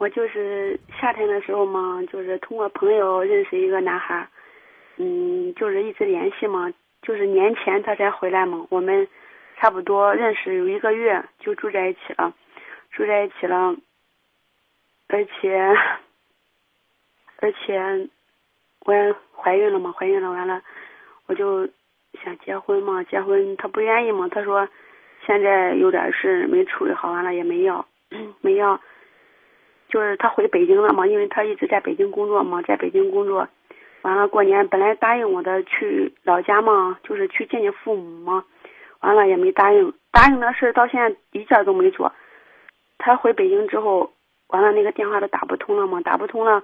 我就是夏天的时候嘛，就是通过朋友认识一个男孩，嗯，就是一直联系嘛，就是年前他才回来嘛，我们差不多认识有一个月就住在一起了，住在一起了，而且而且我也怀孕了嘛，怀孕了完了，我就想结婚嘛，结婚他不愿意嘛，他说现在有点事没处理好，完了也没要，没要。就是他回北京了嘛，因为他一直在北京工作嘛，在北京工作，完了过年本来答应我的去老家嘛，就是去见见父母嘛，完了也没答应，答应的事到现在一件都没做。他回北京之后，完了那个电话都打不通了嘛，打不通了，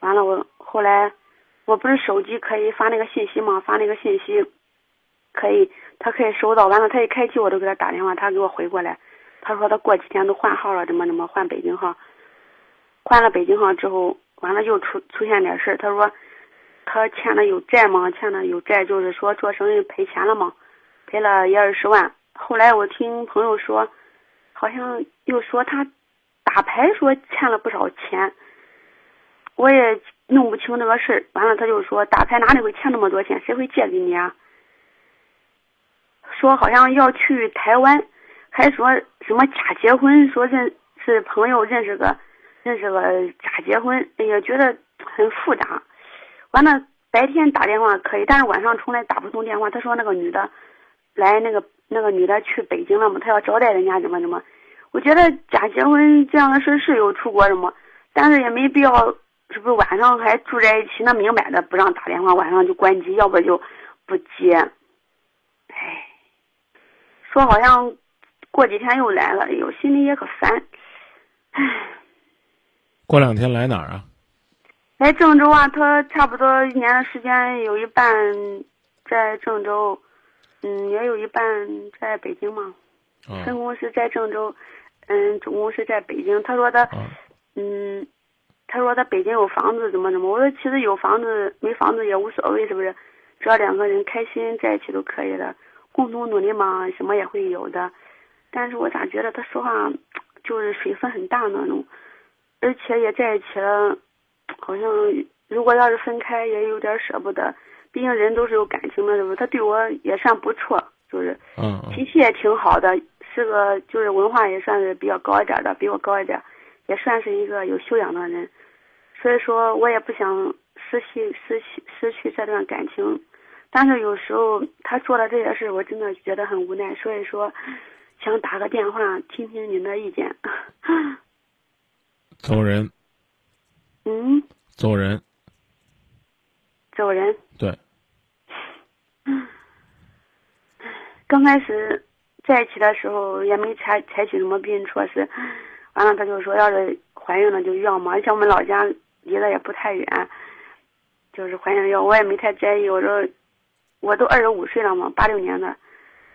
完了我后来我不是手机可以发那个信息嘛，发那个信息可以，他可以收到，完了他一开机我都给他打电话，他给我回过来，他说他过几天都换号了，怎么怎么换北京号。换了北京号之后，完了又出出现点事儿。他说，他欠的有债嘛，欠的有债，就是说做生意赔钱了嘛，赔了一二十万。后来我听朋友说，好像又说他打牌说欠了不少钱，我也弄不清这个事儿。完了他就说打牌哪里会欠那么多钱？谁会借给你啊？说好像要去台湾，还说什么假结婚，说认是朋友认识个。认识个假结婚，哎呀，觉得很复杂。完了，白天打电话可以，但是晚上从来打不通电话。他说那个女的来，那个那个女的去北京了嘛，他要招待人家怎么怎么。我觉得假结婚这样的事是有出国什么，但是也没必要，是不是晚上还住在一起？那明摆着不让打电话，晚上就关机，要不就不接。哎，说好像过几天又来了，哎呦，心里也可烦。唉。过两天来哪儿啊？来郑州啊！他差不多一年的时间，有一半在郑州，嗯，也有一半在北京嘛。分公司在郑州，嗯，总公司在北京。他说他，嗯，他说他北京有房子，怎么怎么。我说其实有房子没房子也无所谓，是不是？只要两个人开心在一起都可以的，共同努力嘛，什么也会有的。但是我咋觉得他说话就是水分很大那种。而且也在一起了，好像如果要是分开，也有点舍不得。毕竟人都是有感情的，是不？他对我也算不错，就是脾气也挺好的，是个就是文化也算是比较高一点的，比我高一点，也算是一个有修养的人。所以说我也不想失去失去失去这段感情，但是有时候他做的这些事，我真的觉得很无奈。所以说，想打个电话听听您的意见。走人。嗯。走人。走人。对。刚开始在一起的时候也没采采取什么避孕措施，完了他就说要是怀孕了就要嘛，而且我们老家离得也不太远，就是怀孕了要，我也没太在意。我说我都二十五岁了嘛，八六年的，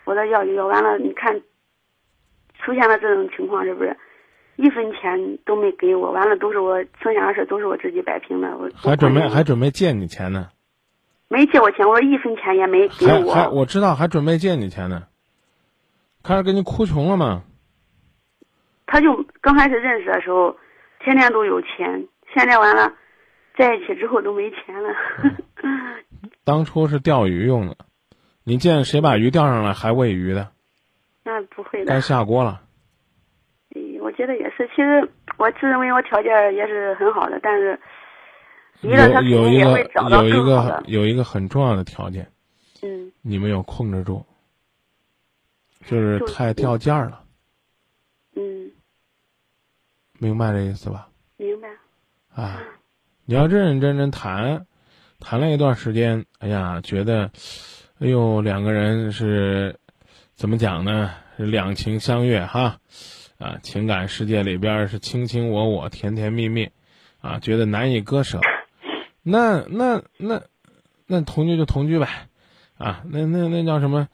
我说要就要。完了，你看出现了这种情况是不是？一分钱都没给我，完了都是我剩下的事都是我自己摆平的。我还准备还准备借你钱呢，没借我钱，我说一分钱也没给我。还我知道还准备借你钱呢，开始给你哭穷了吗？他就刚开始认识的时候，天天都有钱，现在完了，在一起之后都没钱了。当初是钓鱼用的，你见谁把鱼钓上来还喂鱼的？那不会的。该下锅了。我觉得也是，其实我自认为我条件也是很好的，但是有有一个有一个有一个很重要的条件，嗯，你没有控制住，就是太掉价了，嗯，明白这意思吧？明白。啊，你要认认真真谈，谈了一段时间，哎呀，觉得，哎呦，两个人是怎么讲呢？是两情相悦哈。啊，情感世界里边是卿卿我我、甜甜蜜蜜，啊，觉得难以割舍。那那那那同居就同居呗，啊，那那那叫什么？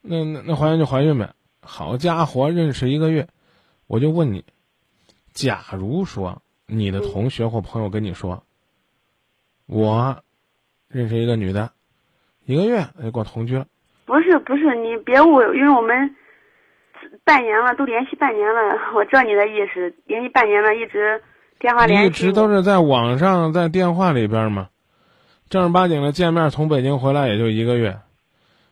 那那那怀孕就怀孕呗。好家伙，认识一个月，我就问你，假如说你的同学或朋友跟你说，我认识一个女的，一个月就跟我同居了。不是不是，你别误，因为我们。半年了，都联系半年了。我知道你的意思，联系半年了，一直电话联系一直都是在网上，在电话里边嘛。正儿八经的见面，从北京回来也就一个月，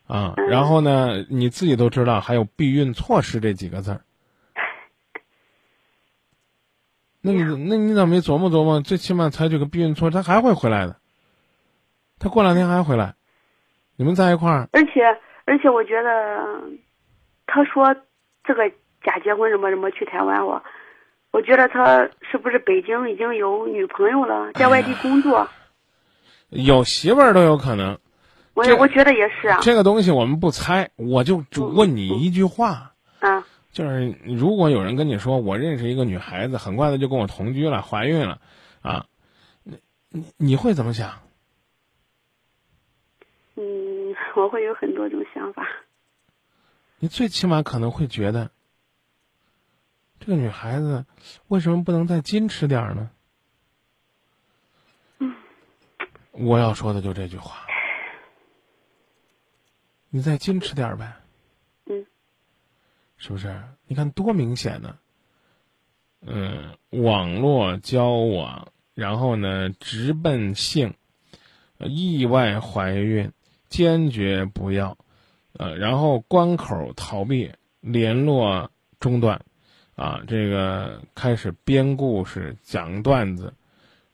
啊，嗯然后呢，你自己都知道还有避孕措施这几个字儿。那你那你怎么没琢磨琢磨？最起码采取个避孕措施，他还会回来的。他过两天还回来，你们在一块儿，而且而且我觉得，他说这个假结婚什么什么去台湾，我我觉得他是不是北京已经有女朋友了，在外地工作？有媳妇儿都有可能。这我我觉得也是啊，这个东西我们不猜，我就只问你一句话。啊，就是如果有人跟你说我认识一个女孩子，很快的就跟我同居了，怀孕了，啊，你你你会怎么想？嗯，我会有很多种想法。你最起码可能会觉得，这个女孩子为什么不能再矜持点儿呢？我要说的就这句话，你再矜持点儿呗。嗯，是不是？你看多明显呢。嗯，网络交往，然后呢，直奔性，呃意外怀孕，坚决不要，呃，然后关口逃避，联络中断，啊，这个开始编故事、讲段子，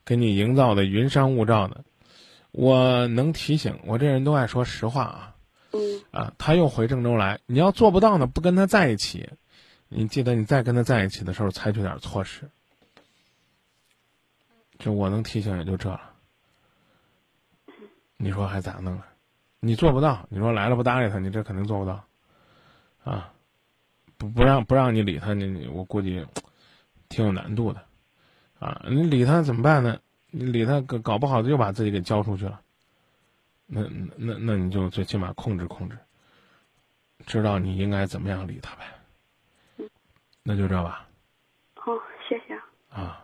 给你营造的云山雾罩的。我能提醒，我这人都爱说实话啊。嗯啊，他又回郑州来，你要做不到呢，不跟他在一起，你记得你再跟他在一起的时候采取点措施。这我能提醒也就这了。你说还咋弄啊？你做不到，你说来了不搭理他，你这肯定做不到。啊，不不让不让你理他，你你我估计挺有难度的。啊，你理他怎么办呢？你理他搞搞不好又把自己给交出去了。那那那你就最起码控制控制，知道你应该怎么样理他呗。那就这吧，好，谢谢。啊。